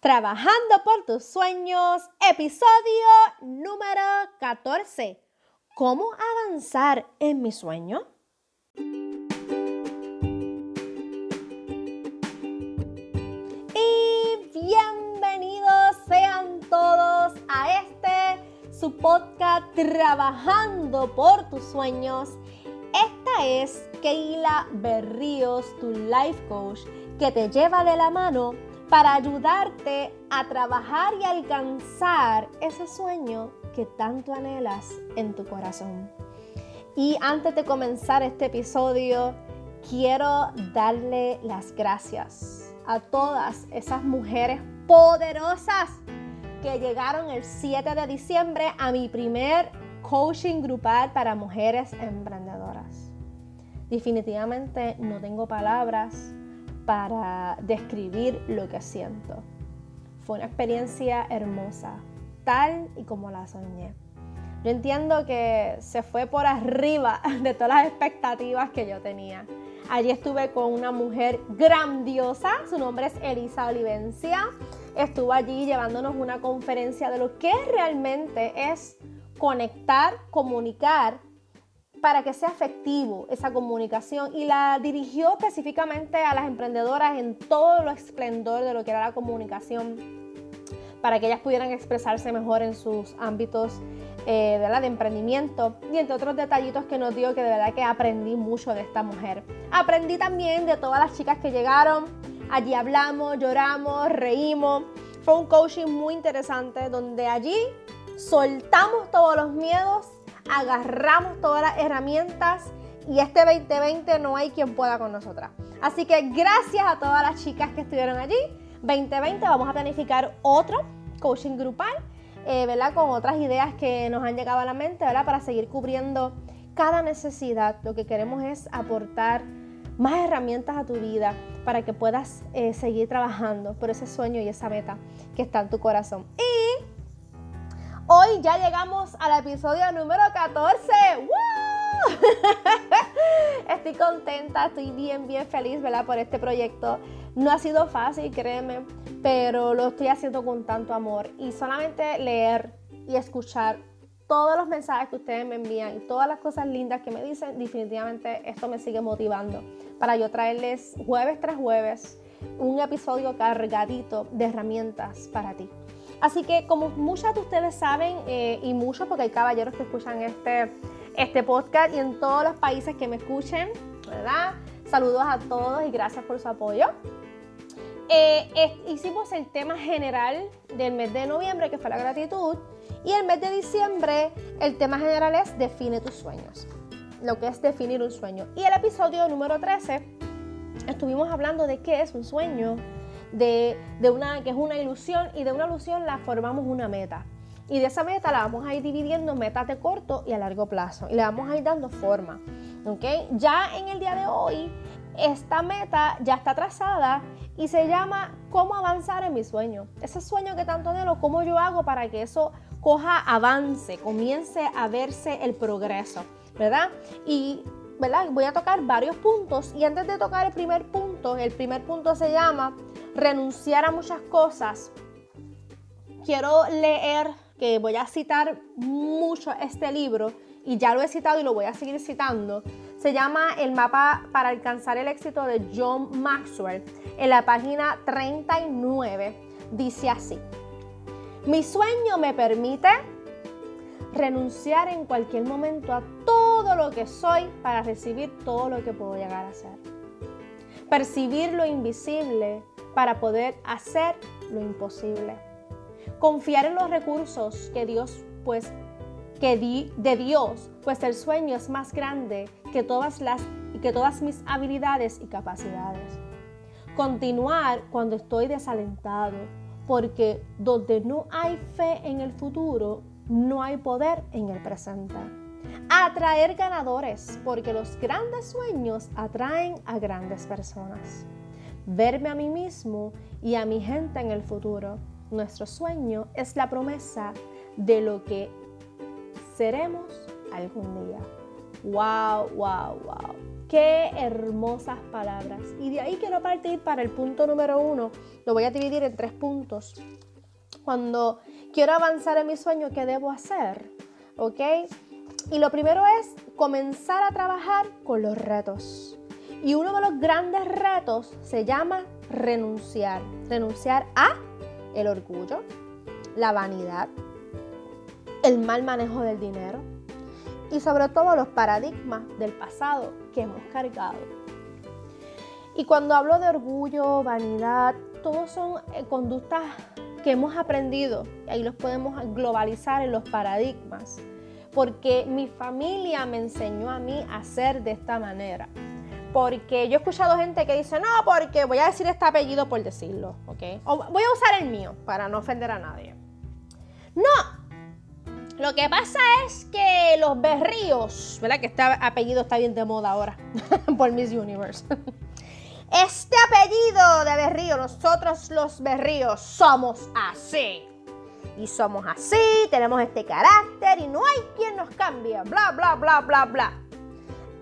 Trabajando por tus sueños, episodio número 14. ¿Cómo avanzar en mi sueño? Y bienvenidos sean todos a este su podcast Trabajando por tus sueños. Esta es Keila Berríos, tu life coach, que te lleva de la mano para ayudarte a trabajar y alcanzar ese sueño que tanto anhelas en tu corazón. Y antes de comenzar este episodio, quiero darle las gracias a todas esas mujeres poderosas que llegaron el 7 de diciembre a mi primer coaching grupal para mujeres emprendedoras. Definitivamente no tengo palabras para describir lo que siento. Fue una experiencia hermosa, tal y como la soñé. Yo entiendo que se fue por arriba de todas las expectativas que yo tenía. Allí estuve con una mujer grandiosa, su nombre es Elisa Olivencia. Estuvo allí llevándonos una conferencia de lo que realmente es conectar, comunicar para que sea efectivo esa comunicación y la dirigió específicamente a las emprendedoras en todo lo esplendor de lo que era la comunicación para que ellas pudieran expresarse mejor en sus ámbitos eh, de, de emprendimiento y entre otros detallitos que nos dio que de verdad que aprendí mucho de esta mujer. Aprendí también de todas las chicas que llegaron, allí hablamos, lloramos, reímos. Fue un coaching muy interesante donde allí soltamos todos los miedos agarramos todas las herramientas y este 2020 no hay quien pueda con nosotras. Así que gracias a todas las chicas que estuvieron allí. 2020 vamos a planificar otro coaching grupal, eh, ¿verdad? Con otras ideas que nos han llegado a la mente, ¿verdad? Para seguir cubriendo cada necesidad. Lo que queremos es aportar más herramientas a tu vida para que puedas eh, seguir trabajando por ese sueño y esa meta que está en tu corazón. Y Hoy ya llegamos al episodio número 14. ¡Woo! estoy contenta, estoy bien, bien feliz, ¿verdad? Por este proyecto. No ha sido fácil, créeme, pero lo estoy haciendo con tanto amor. Y solamente leer y escuchar todos los mensajes que ustedes me envían y todas las cosas lindas que me dicen, definitivamente esto me sigue motivando para yo traerles jueves tras jueves un episodio cargadito de herramientas para ti. Así que como muchas de ustedes saben, eh, y muchos porque hay caballeros que escuchan este, este podcast y en todos los países que me escuchen, ¿verdad? Saludos a todos y gracias por su apoyo. Eh, hicimos el tema general del mes de noviembre, que fue la gratitud, y el mes de diciembre el tema general es define tus sueños, lo que es definir un sueño. Y el episodio número 13 estuvimos hablando de qué es un sueño, de, una, que es una ilusión y de una ilusión la formamos una meta. Y de esa meta la vamos a ir dividiendo en metas de corto y a largo plazo. Y le vamos a ir dando forma. ¿okay? Ya en el día de hoy, esta meta ya está trazada y se llama cómo avanzar en mi sueño. Ese sueño que tanto anhelo, cómo yo hago para que eso coja avance, comience a verse el progreso, ¿verdad? Y ¿verdad? voy a tocar varios puntos y antes de tocar el primer punto, el primer punto se llama renunciar a muchas cosas, quiero leer, que voy a citar mucho este libro y ya lo he citado y lo voy a seguir citando. Se llama El mapa para alcanzar el éxito de John Maxwell. En la página 39 dice así. Mi sueño me permite renunciar en cualquier momento a todo lo que soy para recibir todo lo que puedo llegar a ser. Percibir lo invisible para poder hacer lo imposible. Confiar en los recursos que Dios, pues, que di, de Dios, pues el sueño es más grande que todas las que todas mis habilidades y capacidades. Continuar cuando estoy desalentado, porque donde no hay fe en el futuro, no hay poder en el presente. Atraer ganadores, porque los grandes sueños atraen a grandes personas verme a mí mismo y a mi gente en el futuro. Nuestro sueño es la promesa de lo que seremos algún día. Wow, wow, wow. Qué hermosas palabras. Y de ahí quiero partir para el punto número uno. Lo voy a dividir en tres puntos. Cuando quiero avanzar en mi sueño, ¿qué debo hacer? ¿Ok? Y lo primero es comenzar a trabajar con los retos. Y uno de los grandes retos se llama renunciar. Renunciar a el orgullo, la vanidad, el mal manejo del dinero y sobre todo los paradigmas del pasado que hemos cargado. Y cuando hablo de orgullo, vanidad, todos son eh, conductas que hemos aprendido, y ahí los podemos globalizar en los paradigmas, porque mi familia me enseñó a mí a ser de esta manera. Porque yo he escuchado gente que dice, no, porque voy a decir este apellido por decirlo, ¿ok? O voy a usar el mío para no ofender a nadie. No, lo que pasa es que los berríos, ¿verdad? Que este apellido está bien de moda ahora por Miss Universe. Este apellido de berrío, nosotros los berríos somos así. Y somos así, tenemos este carácter y no hay quien nos cambie, bla, bla, bla, bla, bla.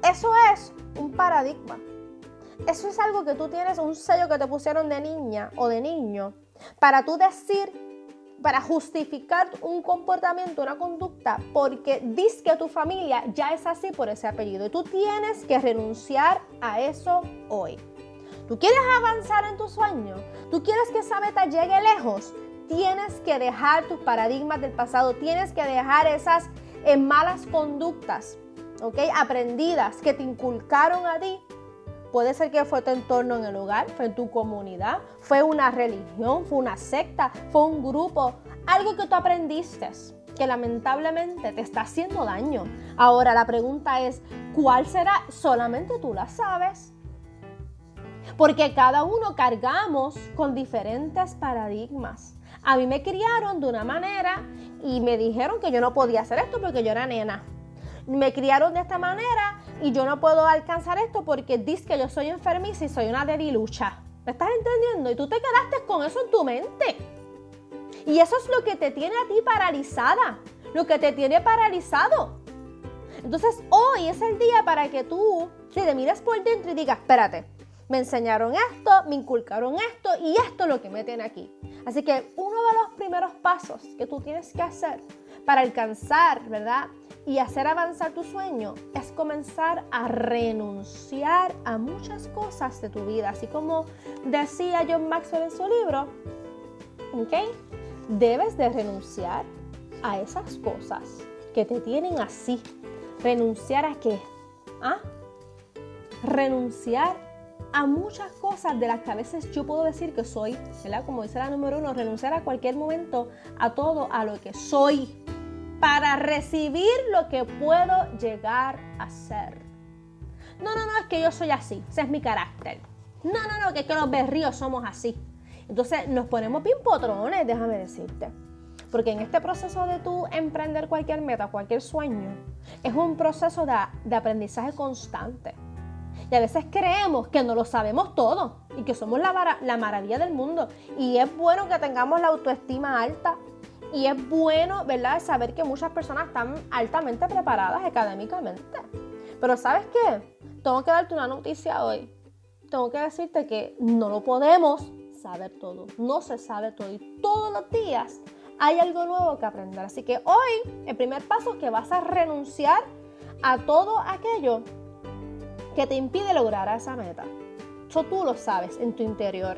Eso es un paradigma. Eso es algo que tú tienes, un sello que te pusieron de niña o de niño, para tú decir, para justificar un comportamiento, una conducta, porque dices que tu familia ya es así por ese apellido. Y tú tienes que renunciar a eso hoy. ¿Tú quieres avanzar en tu sueño? ¿Tú quieres que esa meta llegue lejos? Tienes que dejar tus paradigmas del pasado, tienes que dejar esas eh, malas conductas ¿ok? Aprendidas que te inculcaron a ti. Puede ser que fue tu entorno en el hogar, fue tu comunidad, fue una religión, fue una secta, fue un grupo, algo que tú aprendiste que lamentablemente te está haciendo daño. Ahora la pregunta es, ¿cuál será? Solamente tú la sabes. Porque cada uno cargamos con diferentes paradigmas. A mí me criaron de una manera y me dijeron que yo no podía hacer esto porque yo era nena me criaron de esta manera y yo no puedo alcanzar esto porque dice que yo soy enfermiza y soy una debilucha. ¿Me estás entendiendo? Y tú te quedaste con eso en tu mente. Y eso es lo que te tiene a ti paralizada, lo que te tiene paralizado. Entonces hoy es el día para que tú te mires por dentro y digas, espérate, me enseñaron esto, me inculcaron esto y esto es lo que me tiene aquí. Así que uno de los primeros pasos que tú tienes que hacer para alcanzar, ¿verdad? Y hacer avanzar tu sueño es comenzar a renunciar a muchas cosas de tu vida. Así como decía John Maxwell en su libro, ¿ok? Debes de renunciar a esas cosas que te tienen así. ¿Renunciar a qué? ¿Ah? Renunciar a muchas cosas de las que a veces yo puedo decir que soy, ¿verdad? Como dice la número uno, renunciar a cualquier momento a todo, a lo que soy para recibir lo que puedo llegar a ser. No, no, no, es que yo soy así, ese es mi carácter. No, no, no, que es que los berríos somos así. Entonces nos ponemos bien potrones, déjame decirte. Porque en este proceso de tú emprender cualquier meta, cualquier sueño, es un proceso de, de aprendizaje constante. Y a veces creemos que no lo sabemos todo y que somos la, la maravilla del mundo. Y es bueno que tengamos la autoestima alta, y es bueno, ¿verdad?, saber que muchas personas están altamente preparadas académicamente. Pero ¿sabes qué? Tengo que darte una noticia hoy. Tengo que decirte que no lo podemos saber todo. No se sabe todo. Y todos los días hay algo nuevo que aprender. Así que hoy el primer paso es que vas a renunciar a todo aquello que te impide lograr esa meta. Eso tú lo sabes en tu interior.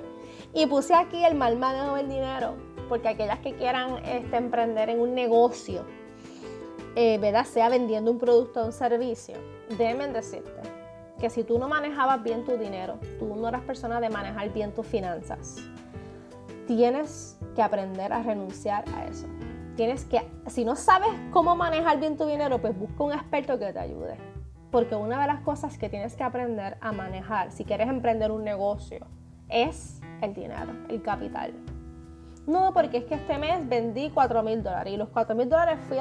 Y puse aquí el mal manejo del dinero porque aquellas que quieran este, emprender en un negocio, eh, ¿verdad? sea vendiendo un producto o un servicio, deben decirte que si tú no manejabas bien tu dinero, tú no eras persona de manejar bien tus finanzas, tienes que aprender a renunciar a eso. Tienes que, si no sabes cómo manejar bien tu dinero, pues busca un experto que te ayude. Porque una de las cosas que tienes que aprender a manejar si quieres emprender un negocio es el dinero, el capital. No, porque es que este mes vendí 4 mil dólares y los 4 mil dólares fui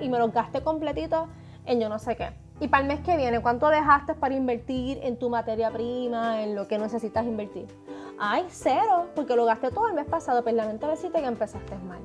y, me los gasté completito en yo no sé qué. Y para el mes que viene, ¿cuánto dejaste para invertir en tu materia prima, en lo que necesitas invertir? Ay, cero, porque lo gasté todo el mes pasado, pero lamento decirte que empezaste mal.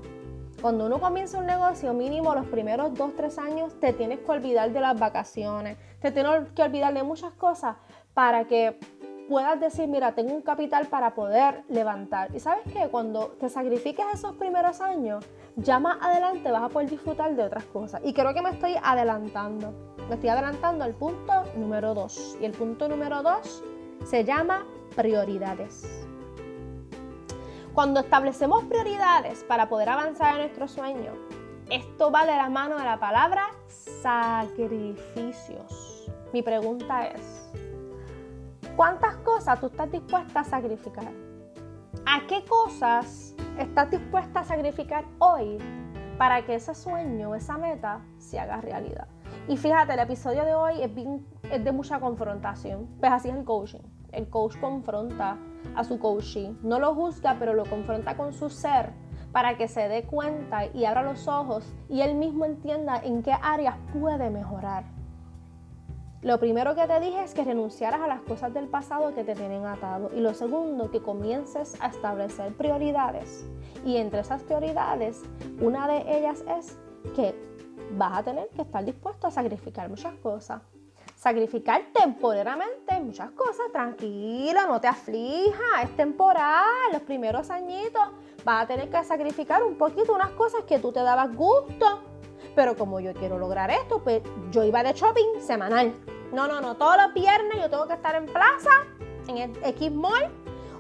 Cuando uno comienza un negocio, mínimo los primeros 2, 3 años, te tienes que olvidar de las vacaciones, te tienes que olvidar de muchas cosas para que puedas decir, mira, tengo un capital para poder levantar. Y sabes que cuando te sacrifiques esos primeros años, ya más adelante vas a poder disfrutar de otras cosas. Y creo que me estoy adelantando. Me estoy adelantando al punto número 2. Y el punto número 2 se llama prioridades. Cuando establecemos prioridades para poder avanzar en nuestro sueño, esto va de la mano de la palabra sacrificios. Mi pregunta es, ¿cuántas cosas tú estás dispuesta a sacrificar? ¿A qué cosas estás dispuesta a sacrificar hoy para que ese sueño, esa meta, se haga realidad? Y fíjate, el episodio de hoy es, de mucha confrontación, pues así es el coaching. El coach confronta a su coachee. No lo juzga, pero lo confronta con su ser para que se dé cuenta y abra los ojos y él mismo entienda en qué áreas puede mejorar. Lo primero que te dije es que renunciaras a las cosas del pasado que te tienen atado. Y lo segundo, que comiences a establecer prioridades. Y entre esas prioridades, una de ellas es que vas a tener que estar dispuesto a sacrificar muchas cosas sacrificar temporalmente muchas cosas. Tranquila, no te aflija, es temporal. Los primeros añitos vas a tener que sacrificar un poquito unas cosas que tú te dabas gusto. Pero como yo quiero lograr esto, pues yo iba de shopping semanal. No, no, no, todos los viernes yo tengo que estar en plaza, en el X Mall,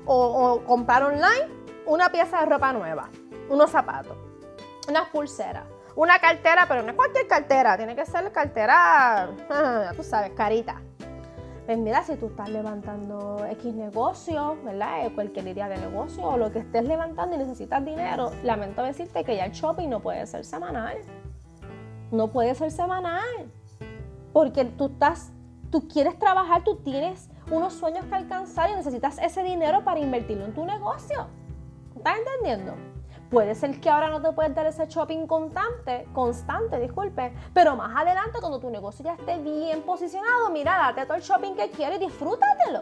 o, comprar online una pieza de ropa nueva, unos zapatos, unas pulseras una cartera, pero no es cualquier cartera, tiene que ser cartera, tú sabes, carita. Pues mira, si tú estás levantando X negocio, ¿verdad? Eh, cualquier idea de negocio o lo que estés levantando y necesitas dinero, lamento decirte que ya el shopping no puede ser semanal. No puede ser semanal. Porque tú estás, tú quieres trabajar, tú tienes unos sueños que alcanzar y necesitas ese dinero para invertirlo en tu negocio. ¿Estás entendiendo? Puede ser que ahora no te puedes dar ese shopping constante, constante, disculpe, pero más adelante cuando tu negocio ya esté bien posicionado, mira, date todo el shopping que quieres y disfrútatelo.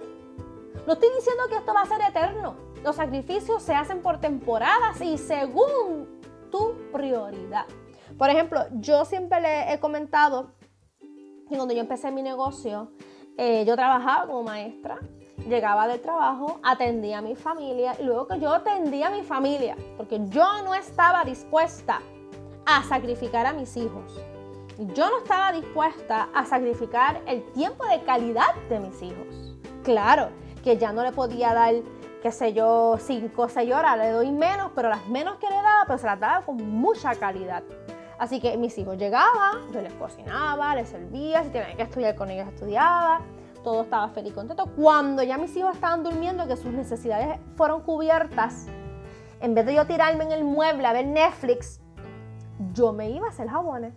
No estoy diciendo que esto va a ser eterno. Los sacrificios se hacen por temporadas y según tu prioridad. Por ejemplo, yo siempre le he comentado que cuando yo empecé mi negocio, eh, yo trabajaba como maestra llegaba del trabajo, atendía a mi familia y luego que yo atendía a mi familia, porque yo no estaba dispuesta a sacrificar a mis hijos. Yo no estaba dispuesta a sacrificar el tiempo de calidad de mis hijos. Claro, que ya no le podía dar, qué sé yo, cinco o seis horas, le doy menos, pero las menos que le daba, pues se las daba con mucha calidad. Así que mis hijos llegaban, yo les cocinaba, les servía, si tenían que estudiar con ellos estudiaba todo estaba feliz y contento. Cuando ya mis hijos estaban durmiendo, que sus necesidades fueron cubiertas, en vez de yo tirarme en el mueble a ver Netflix, yo me iba a hacer jabones.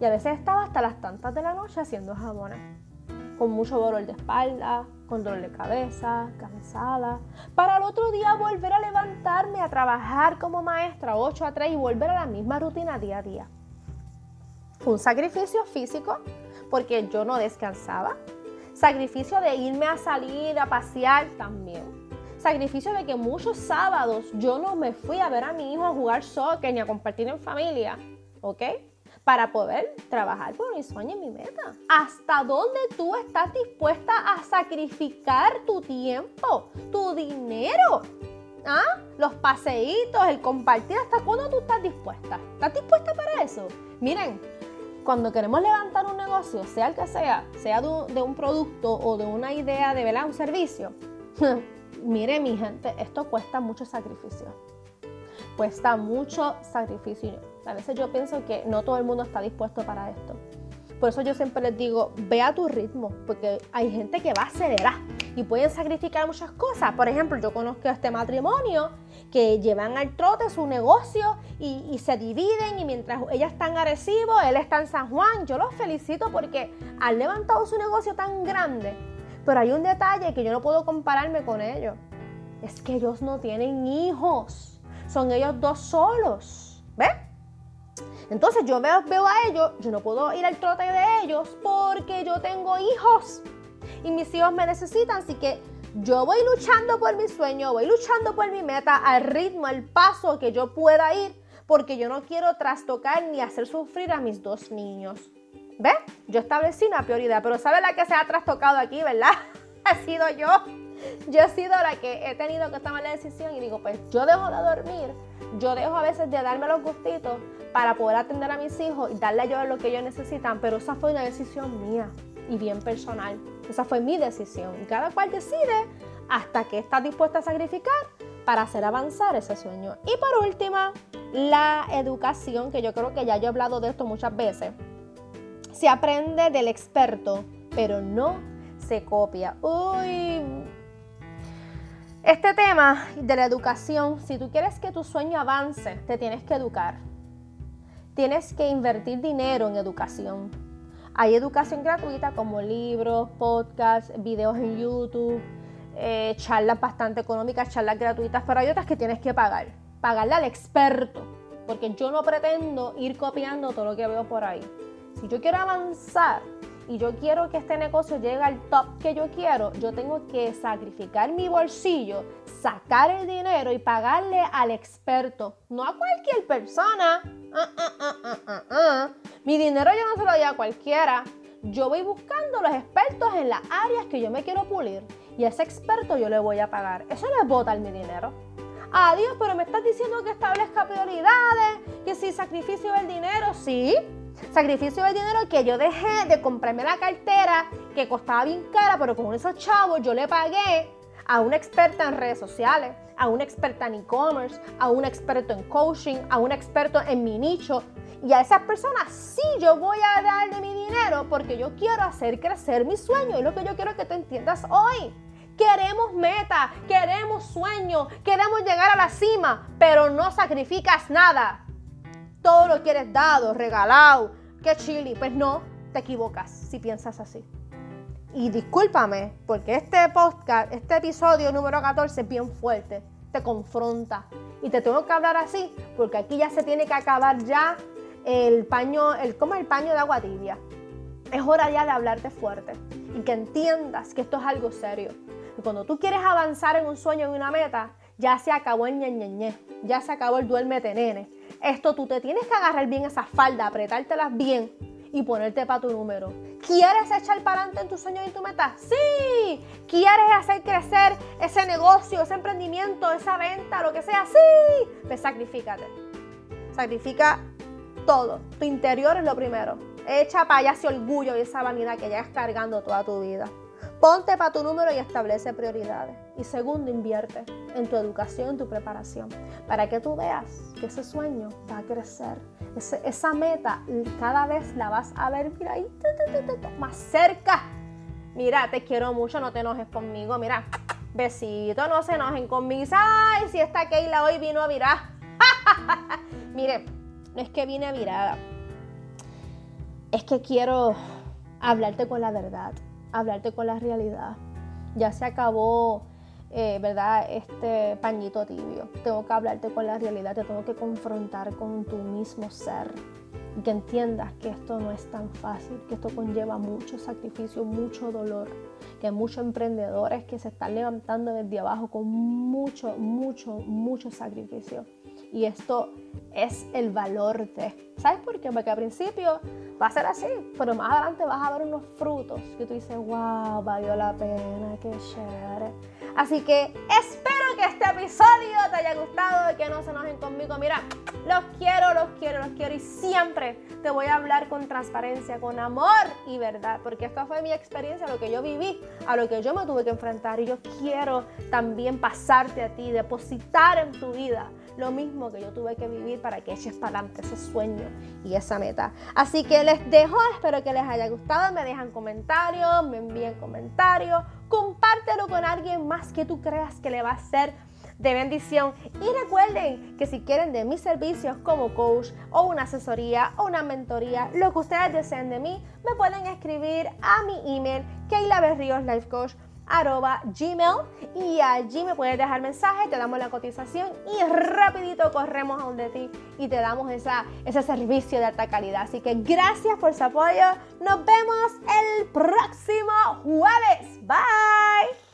Y a veces estaba hasta las tantas de la noche haciendo jabones. Con mucho dolor de espalda, con dolor de cabeza, cansada. Para el otro día volver a levantarme a trabajar como maestra 8 a 3 y volver a la misma rutina día a día. Fue un sacrificio físico porque yo no descansaba, Sacrificio de irme a salir, a pasear también. Sacrificio de que muchos sábados yo no me fui a ver a mi hijo a jugar soccer ni a compartir en familia. ¿Ok? Para poder trabajar por mi sueño y mi meta. ¿Hasta dónde tú estás dispuesta a sacrificar tu tiempo, tu dinero? ¿Ah? Los paseitos, el compartir, ¿hasta cuándo tú estás dispuesta? ¿Estás dispuesta para eso? Miren, cuando queremos levantar un negocio, sea el que sea, sea de un, producto o de una idea de ¿verdad? un servicio, mire mi gente, esto cuesta mucho sacrificio. Cuesta mucho sacrificio. A veces yo pienso que no todo el mundo está dispuesto para esto. Por eso yo siempre les digo, ve a tu ritmo, porque hay gente que va a acelerar y pueden sacrificar muchas cosas. Por ejemplo, yo conozco este matrimonio que llevan al trote su negocio y, se dividen y mientras ella está en Arecibo, él está en San Juan. Yo los felicito porque han levantado su negocio tan grande. Pero hay un detalle que yo no puedo compararme con ellos. Es que ellos no tienen hijos. Son ellos dos solos. ¿Ves? Entonces yo veo, veo a ellos, yo no puedo ir al trote de ellos porque yo tengo hijos y mis hijos me necesitan, así que yo voy luchando por mi sueño, voy luchando por mi meta al ritmo, al paso que yo pueda ir, porque yo no quiero trastocar ni hacer sufrir a mis dos niños. ¿Ves? Yo establecí una prioridad, pero ¿sabe la que se ha trastocado aquí, verdad? ha sido yo. Yo he sido la que he tenido que tomar la decisión y digo, pues yo dejo de dormir, yo dejo a veces de darme los gustitos para poder atender a mis hijos y darle a ellos lo que ellos necesitan, pero esa fue una decisión mía y bien personal. Esa fue mi decisión y cada cual decide hasta que está dispuesta a sacrificar para hacer avanzar ese sueño. Y por último, la educación, que yo creo que ya yo he hablado de esto muchas veces. Se aprende del experto, pero no se copia. Uy. Este tema de la educación, si tú quieres que tu sueño avance, te tienes que educar. Tienes que invertir dinero en educación. Hay educación gratuita como libros, podcasts, videos en YouTube, eh, charlas bastante económicas, charlas gratuitas, pero hay otras que tienes que pagar. Pagarle al experto, porque yo no pretendo ir copiando todo lo que veo por ahí. Si yo quiero avanzar y yo quiero que este negocio llegue al top que yo quiero, yo tengo que sacrificar mi bolsillo, sacar el dinero y pagarle al experto, no a cualquier persona. Ah, mi dinero yo no se lo doy a cualquiera. Yo voy buscando los expertos en las áreas que yo me quiero pulir y ese experto yo le voy a pagar. Eso no es botar mi dinero. Adiós, pero me estás diciendo que establezca prioridades, que si sacrificio el dinero, sí. Sacrificio el dinero que yo dejé de comprarme la cartera que costaba bien cara, pero con esos chavos yo le pagué a una experta en redes sociales, a una experta en e-commerce, a un experto en coaching, a un experto en mi nicho. Y a esas personas sí yo voy a darle mi dinero porque yo quiero hacer crecer mi sueño. Es lo que yo quiero que tú entiendas hoy. Queremos meta, queremos sueño, queremos llegar a la cima, pero no sacrificas nada. Todo lo quieres dado, regalado, que chili. Pues no, te equivocas si piensas así. Y discúlpame, porque este podcast, este episodio número 14 es bien fuerte, te confronta. Y te tengo que hablar así, porque aquí ya se tiene que acabar ya el paño, el, como el paño de agua tibia. Es hora ya de hablarte fuerte y que entiendas que esto es algo serio cuando tú quieres avanzar en un sueño, en una meta, ya se acabó el ñe, ya se acabó el duérmete nene. Esto tú te tienes que agarrar bien esa falda, apretártelas bien y ponerte para tu número. ¿Quieres echar para adelante en tu sueño y en tu meta? Sí. ¿Quieres hacer crecer ese negocio, ese emprendimiento, esa venta, lo que sea? Sí. Pues sacrifícate. Sacrifica todo. Tu interior es lo primero. Echa para allá ese orgullo y esa vanidad que llevas cargando toda tu vida. Ponte para tu número y establece prioridades. Y segundo, invierte en tu educación, en tu preparación, para que tú veas que ese sueño va a crecer. esa meta cada vez la vas a ver, mira ahí, más cerca. Mira, te quiero mucho, no te enojes conmigo. Mira, besito, no se enojen conmigo. Ay, si esta Keila hoy vino a virar. Mire, no es que vine a virada. Es que quiero hablarte con la verdad hablarte con la realidad. Ya se acabó, eh, ¿verdad? Este pañito tibio. Tengo que hablarte con la realidad, te tengo que confrontar con tu mismo ser. Y que entiendas que esto no es tan fácil, que esto conlleva mucho sacrificio, mucho dolor, que hay muchos emprendedores que se están levantando desde abajo con mucho, mucho, mucho sacrificio. Y esto es el valor de. ¿Sabes por qué? Porque al principio va a ser así, pero más adelante vas a ver unos frutos que tú dices, wow, valió la pena, qué chévere. Así que espero que este episodio te haya gustado y que no se enojen conmigo. Mira, los quiero, los quiero, los quiero y siempre te voy a hablar con transparencia, con amor y verdad, porque esta fue mi experiencia, lo que yo viví, a lo que yo me tuve que enfrentar y yo quiero también pasarte a ti, depositar en tu vida lo mismo que yo tuve que vivir para que eches para adelante ese sueño y esa meta. Así que les dejo, espero que les haya gustado, me dejan comentarios, me envíen comentarios, compártelo con alguien más que tú creas que le va a ser de bendición. Y recuerden que si quieren de mis servicios como coach o una asesoría o una mentoría, lo que ustedes deseen de mí, me pueden escribir a mi email, Keila Berrios Life Coach arroba gmail y allí me puedes dejar mensaje, te damos la cotización y rapidito corremos a donde ti y te damos esa, ese servicio de alta calidad. Así que gracias por su apoyo. Nos vemos el próximo jueves. Bye.